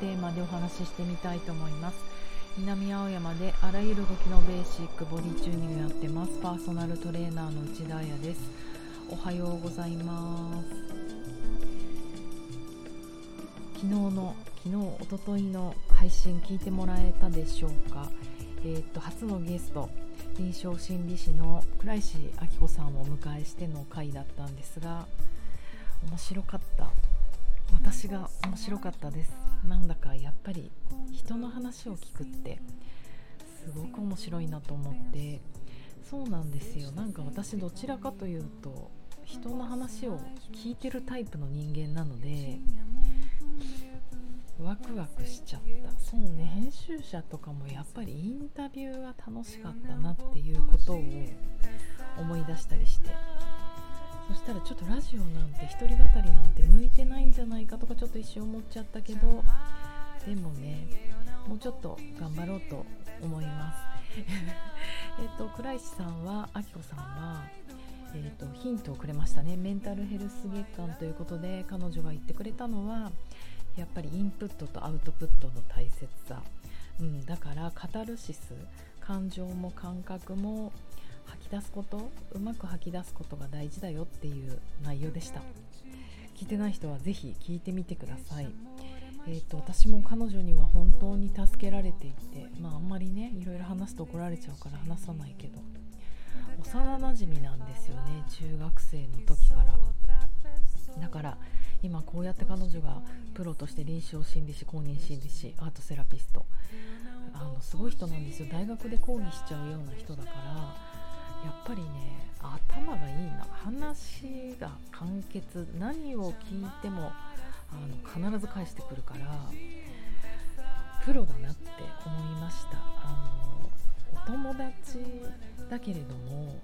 テーマでお話ししてみたいと思います。南青山であらゆる動きのベーシックボディチューニングやってます。パーソナルトレーナーの内田彩です。おはようございます。昨日の昨日おとといの配信聞いてもらえたでしょうか。えー、っと初のゲスト臨床心理士の倉石明子さんをお迎えしての回だったんですが面白かった。私が面白かったです。なんだかやっぱり人の話を聞くってすごく面白いなと思って。そうなんですよ。なんか私どちらかというと人の話を聞いてるタイプの人間なのでワクワクしちゃった。そうね編集者とかもやっぱりインタビューが楽しかったなっていうことを思い出したりして。そしたらちょっとラジオなんて一人語りなんて向いてないんじゃないかとかちょっと一瞬思っちゃったけどでもねもうちょっと頑張ろうと思います。えっと倉石さんはあきこさんはえーと、とヒントをくれましたね。メンタルヘルス月間ということで彼女が言ってくれたのはやっぱりインプットとアウトプットの大切さ、うん、だからカタルシス感情も感覚も吐き出すこと？うまく吐き出すことが大事だよっていう内容でした。聞いてない人は是非聞いてみてください。えーと、私も彼女には本当に助けられていて、まあ、あんまりねいろいろ話すと怒られちゃうから話さないけど。幼なじみなんですよね中学生の時から。だから今こうやって彼女がプロとして臨床心理士公認心理師アートセラピスト。あのすごい人なんですよ。大学で講義しちゃうような人だから。やっぱりね頭がいいな話が簡潔何を聞いてもあの必ず返してくるからプロだなって思いました。あのお友達だけれども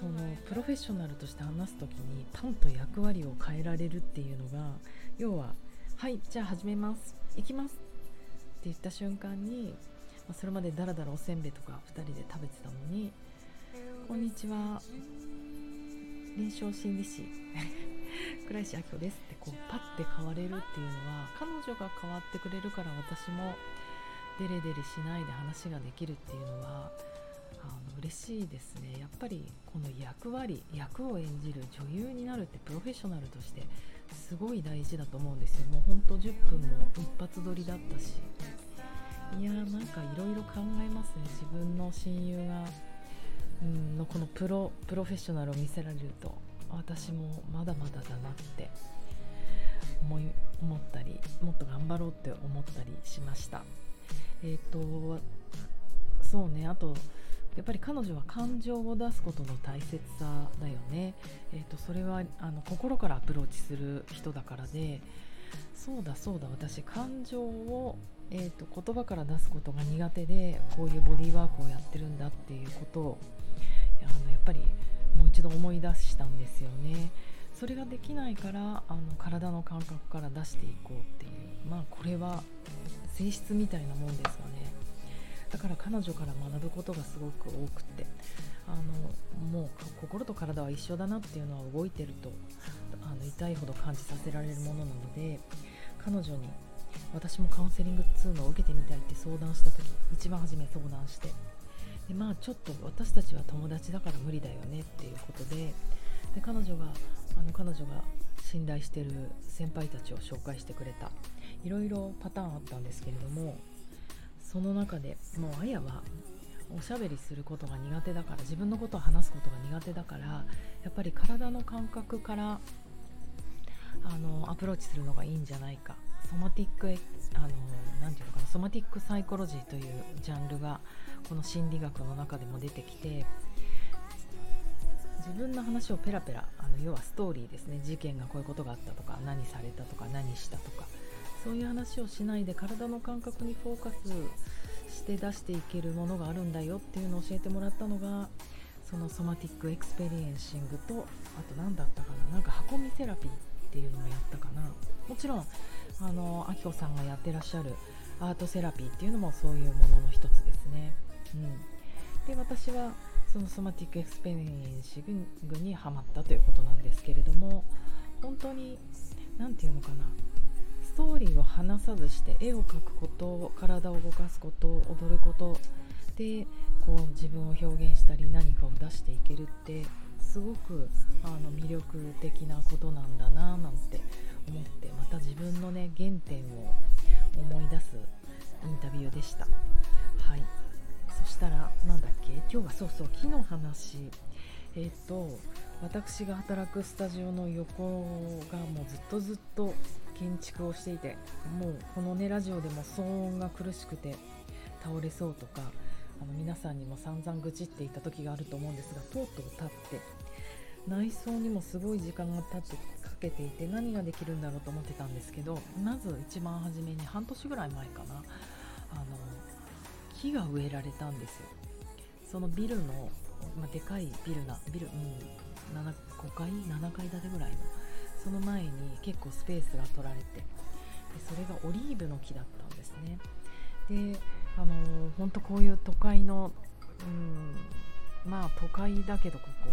そのプロフェッショナルとして話す時にパンと役割を変えられるっていうのが要は「はいじゃあ始めます行きます」って言った瞬間に、まあ、それまでだらだらおせんべいとか2人で食べてたのにこんにちは。臨床心理士。倉石明子ですってこうパッて変われるっていうのは彼女が変わってくれるから私もデレデレしないで話ができるっていうのはあの嬉しいですね。やっぱりこの役割役を演じる女優になるってプロフェッショナルとしてすごい大事だと思うんですよ。もうほんと10分も一発撮りだったし。いやーなんかいろいろ考えますね。自分の親友がうんのこのプロプロフェッショナルを見せられると私もまだまだだなって思い思ったりもっと頑張ろうって思ったりしました。えっ、ー、とそうねあとやっぱり彼女は感情を出すことの大切さだよね、えーと、それはあの心からアプローチする人だからでそうだそうだ私感情をえーと、言葉から出すことが苦手でこういうボディーワークをやってるんだっていうことをあのやっぱりもう一度思い出したんですよね。それができないからあの体の感覚から出していこうっていうまあこれは性質みたいなもんですかねだから彼女から学ぶことがすごく多くってあのもう心と体は一緒だなっていうのは動いてるとあの痛いほど感じさせられるものなので彼女に私もカウンセリング2のを受けてみたいって相談した時一番初め相談して。でまあちょっと私たちは友達だから無理だよねっていうことで。で彼女があの彼女が信頼してる先輩たちを紹介してくれた。いろいろパターンあったんですけれどもその中でもうあやはおしゃべりすることが苦手だから自分のことを話すことが苦手だからやっぱり体の感覚からあのアプローチするのがいいんじゃないか。 somatic あのなていうのかな somatic psychology というジャンルがこの心理学の中でも出てきて自分の話をペラペラあの要はストーリーですね。事件がこういうことがあったとか何されたとか何したとかそういう話をしないで体の感覚にフォーカスして出していけるものがあるんだよっていうのを教えてもらったのがその Somatic Experiencing とあと何だったかななんかハコミセラピーっていうのもやったかな。もちろんあのあきこさんがやってらっしゃるアートセラピーっていうのもそういうものの一つですね、うん、で私はその Somatic Experiencing にはまったということなんですけれども本当に何て言うのかな。ストーリーを話さずして絵を描くこと体を動かすこと踊ることでこう自分を表現したり何かを出していけるってすごくあの魅力的なことなんだななんて思ってまた自分のね原点を思い出すインタビューでした。はい。そしたらなんだっけ？今日はそうそう木の話えっ、ー、と私が働くスタジオの横がもうずっとずっと建築をしていてもうこのねラジオでも騒音が苦しくて倒れそうとかあの皆さんにも散々愚痴っていた時があると思うんですがとうとう立って内装にもすごい時間が経ってかけていて何ができるんだろうと思ってたんですけどまず一番初めに半年ぐらい前かなあの木が植えられたんですよ。そのビルの、まあ、でかいビルなビル、うん、7 5階7階建てぐらいのその前に結構スペースが取られてでそれがオリーブの木だったんですね。であの本当こういう都会の、うん、まあ都会だけどここ、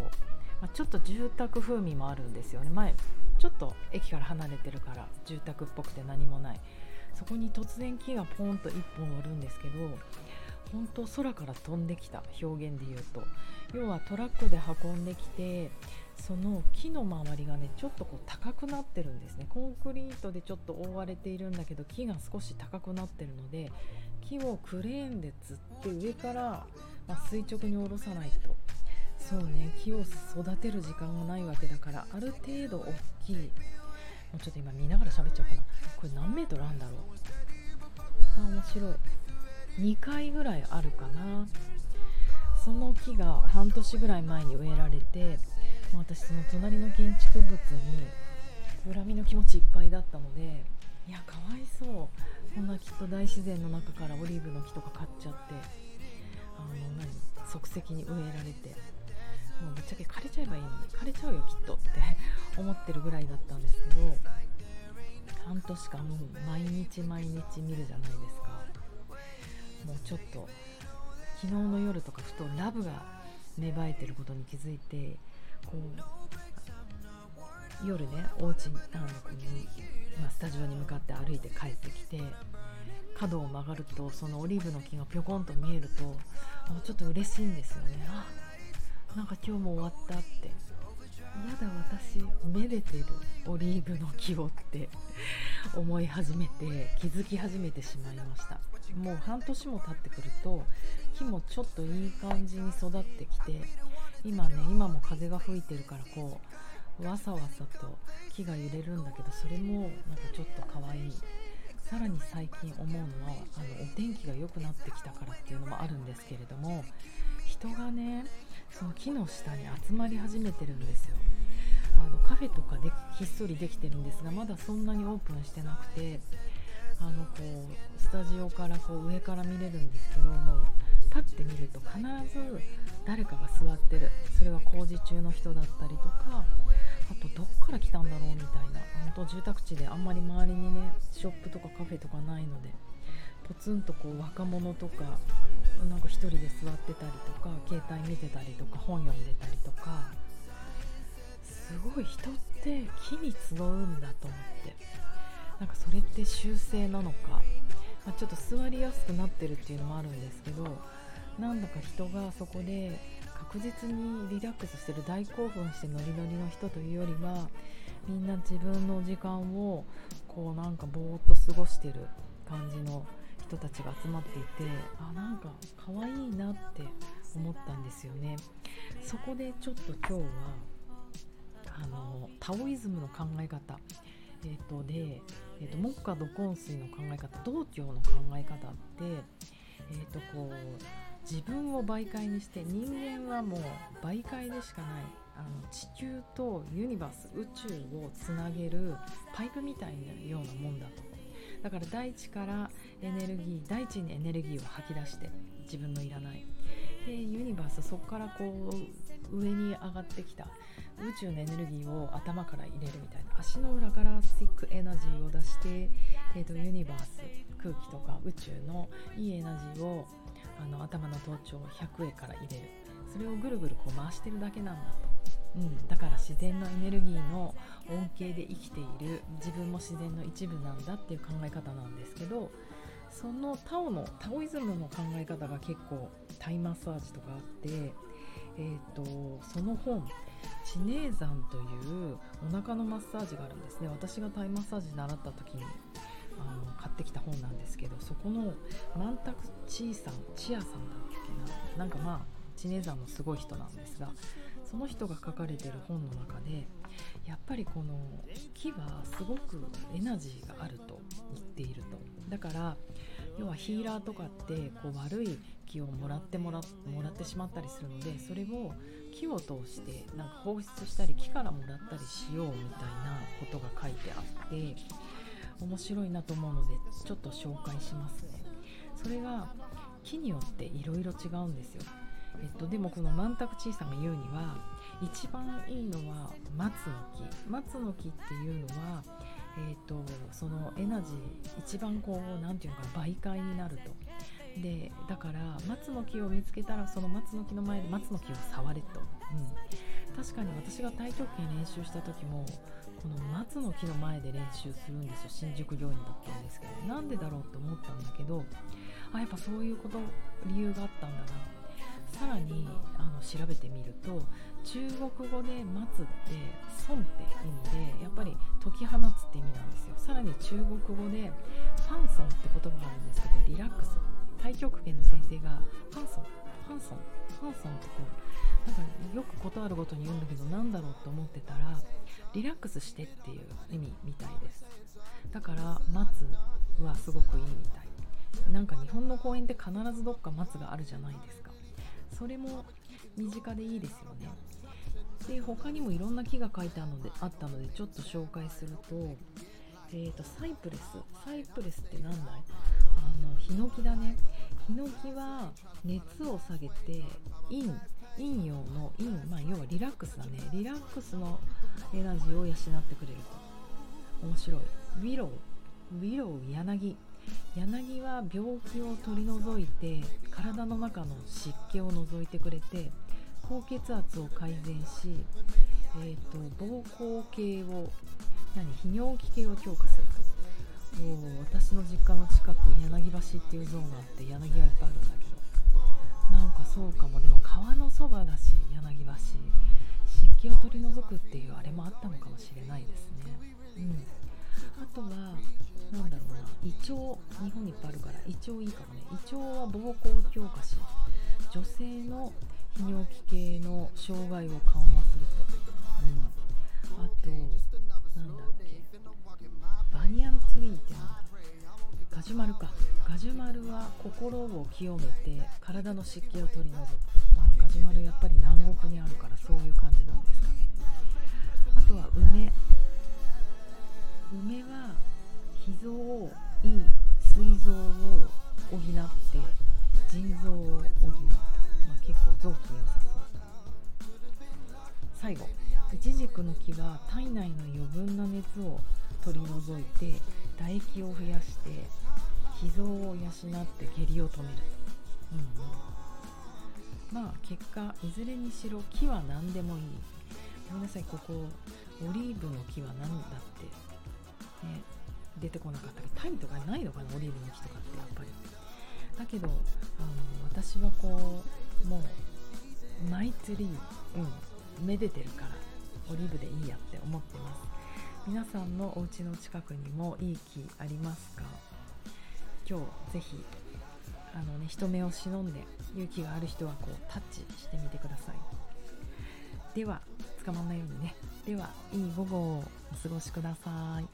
まあ、ちょっと住宅風味もあるんですよね。前ちょっと駅から離れてるから住宅っぽくて何もない。そこに突然木がポンと1本おるんですけど本当空から飛んできた。表現で言うと。要はトラックで運んできてその木の周りがねちょっとこう高くなってるんですね。コンクリートでちょっと覆われているんだけど木が少し高くなってるので木をクレーンで釣って上から、ま、垂直に下ろさないと。そうね木を育てる時間がないわけだからある程度大きい。もうちょっと今見ながら喋っちゃおうかな。これ何メートルあるんだろう？あ面白い。2階ぐらいあるかな。その木が半年ぐらい前に植えられて私その隣の建築物に恨みの気持ちいっぱいだったのでいやかわいそう。こんなきっと大自然の中からオリーブの木とか買っちゃってあの何即席に植えられて。もうぶっちゃけ枯れちゃえばいいのに。枯れちゃうよきっとって 思ってるぐらいだったんですけど半年間毎日毎日見るじゃないですか。もうちょっと昨日の夜とかふとラブが芽生えてることに気づいてこう夜ねお家にあのに、ま、スタジオに向かって歩いて帰ってきて角を曲がるとそのオリーブの木がぴょこんと見えるとあちょっと嬉しいんですよね。あなんか今日も終わったって。まだ私めでてるオリーブの木をって思い始めて気づき始めてしまいました。もう半年も経ってくると木もちょっといい感じに育ってきて今ね今も風が吹いてるからこうわさわさと木が揺れるんだけどそれもなんかちょっと可愛い。さらに最近思うのはあのお天気が良くなってきたからっていうのもあるんですけれども人がねその木の下に集まり始めてるんですよ。あのカフェとかでひっそりできてるんですがまだそんなにオープンしてなくてあのこうスタジオからこう上から見れるんですけどもパッて見ると必ず誰かが座ってる。それは工事中の人だったりとかあとどっから来たんだろうみたいな。本当住宅地であんまり周りにねショップとかカフェとかないので。ポツンとこう若者とかなんか1人で座ってたりとか携帯見てたりとか本読んでたりとか。すごい人って木に集うんだと思って。なんかそれって習性なのか、まあ、ちょっと座りやすくなってるっていうのもあるんですけどなんだか人がそこで確実にリラックスしてる大興奮してノリノリの人というよりはみんな自分の時間をこうなんかぼーっと過ごしてる感じの人たちが集まっていてあなんか可愛いなって思ったんですよね。そこでちょっと今日はあのタオイズムの考え方。えーと、で、えーと、木下土根水の考え方道教の考え方って、えーとこう自分を媒介にして人間はもう媒介でしかないあの地球とユニバース宇宙をつなげるパイプみたいなようなもんだと。だから大地からエネルギー大地にエネルギーを吐き出して自分のいらない。でユニバースそこからこう上に上がってきた。宇宙のエネルギーを頭から入れるみたいな。足の裏からスティックエナジーを出して、えーと、ユニバース空気とか宇宙のいいエナジーをあの頭の頭頂100へから入れる。それをぐるぐるこう回してるだけなんだと。うん、だから自然のエネルギーの恩恵で生きている。自分も自然の一部なんだっていう考え方なんですけどそのタオのタオイズムの考え方が結構タイマッサージとかあって、えーと、その本「知名山」というお腹のマッサージがあるんですね。私がタイマッサージ習った時にあの買ってきた本なんですけどそこの万卓チーさんチアさんだっけななんかまあ知名山のすごい人なんですがその人が書かれてる本の中でやっぱりこの木はすごくエナジーがあると言っていると。だから要はヒーラーとかってこう悪い気をもらってもらもらってしまったりするのでそれを木を通してなんか放出したり木からもらったりしようみたいなことが書いてあって面白いなと思うのでちょっと紹介しますね。それが木によっていろいろ違うんですよ。えっと、でもこの万卓チーさんが言うには一番いいのは松の木。松の木っていうのは、えーと、そのエナジー一番こう何て言うのか媒介になると。でだから松の木を見つけたらその松の木の前で松の木を触れと、うん、確かに私が太極拳練習した時もこの松の木の前で練習するんですよ。新宿御苑だったんですけどなんでだろうって思ったんだけどあやっぱそういうこと理由があったんだなさらにあの調べてみると中国語で「待つ」って「損」って意味でやっぱり解き放つって意味なんですよ。さらに中国語で「ファンソン」って言葉があるんですけどリラックス。太極拳の先生が「ファンソン」ファンソンファンソンってこうよくことあるごとに言うんだけどなんだろうと思ってたらリラックスしてっていう意味みたいです。だから「待つ」はすごくいいみたい。なんか日本の公園って必ずどっか松があるじゃないですか。それも身近でいいですよね。で他にもいろんな木が書いてあるのであったのでちょっと紹介すると,、えーと、サイプレス。サイプレスって何だい？あのヒノキだね。ヒノキは熱を下げて陰陰陽の陰、まあ、要はリラックスだね。リラックスのエナジーを養ってくれると。面白い。ウィロウウィロウ柳。柳は病気を取り除いて体の中の湿気を除いてくれて高血圧を改善し、えーと、膀胱系を何？泌尿器系を強化する私の実家の近く柳橋っていうゾーンがあって柳がいっぱいあるんだけど。なんかそうかも。でも川のそばだし柳橋湿気を取り除くっていうあれもあったのかもしれないですね。うん、あとはなんだろうな胃腸日本にいっぱいあるから胃腸いいかもね。胃腸は膀胱強化し女性の泌尿器系の障害を緩和すると、うん、あとなんだっけ。バニャントゥリーってなんだ。ガジュマルか。ガジュマルは心を清めて体の湿気を取り除く、まあ、ガジュマルやっぱり南国にあるからそういう感じなんですかね。あとは梅。梅は脾臓をいい膵臓を補って腎臓を補う、まあ、結構臓器に良さそう最後。イチジクの木は体内の余分な熱を取り除いて唾液を増やして脾臓を養って下痢を止めると、うんうん、まあ結果いずれにしろ木は何でもいい。ごめんなさいここオリーブの木は何だって。ね出てこなかったりタイとかないのかなオリーブの木とかってやっぱり。だけどあの私はこうもうマイツリーうんめでてるからオリーブでいいやって思ってます。皆さんのお家の近くにもいい木ありますか？今日ぜひあのね人目を忍んで勇気がある人はこうタッチしてみてください。では捕まんないようにね。ではいい午後をお過ごしください。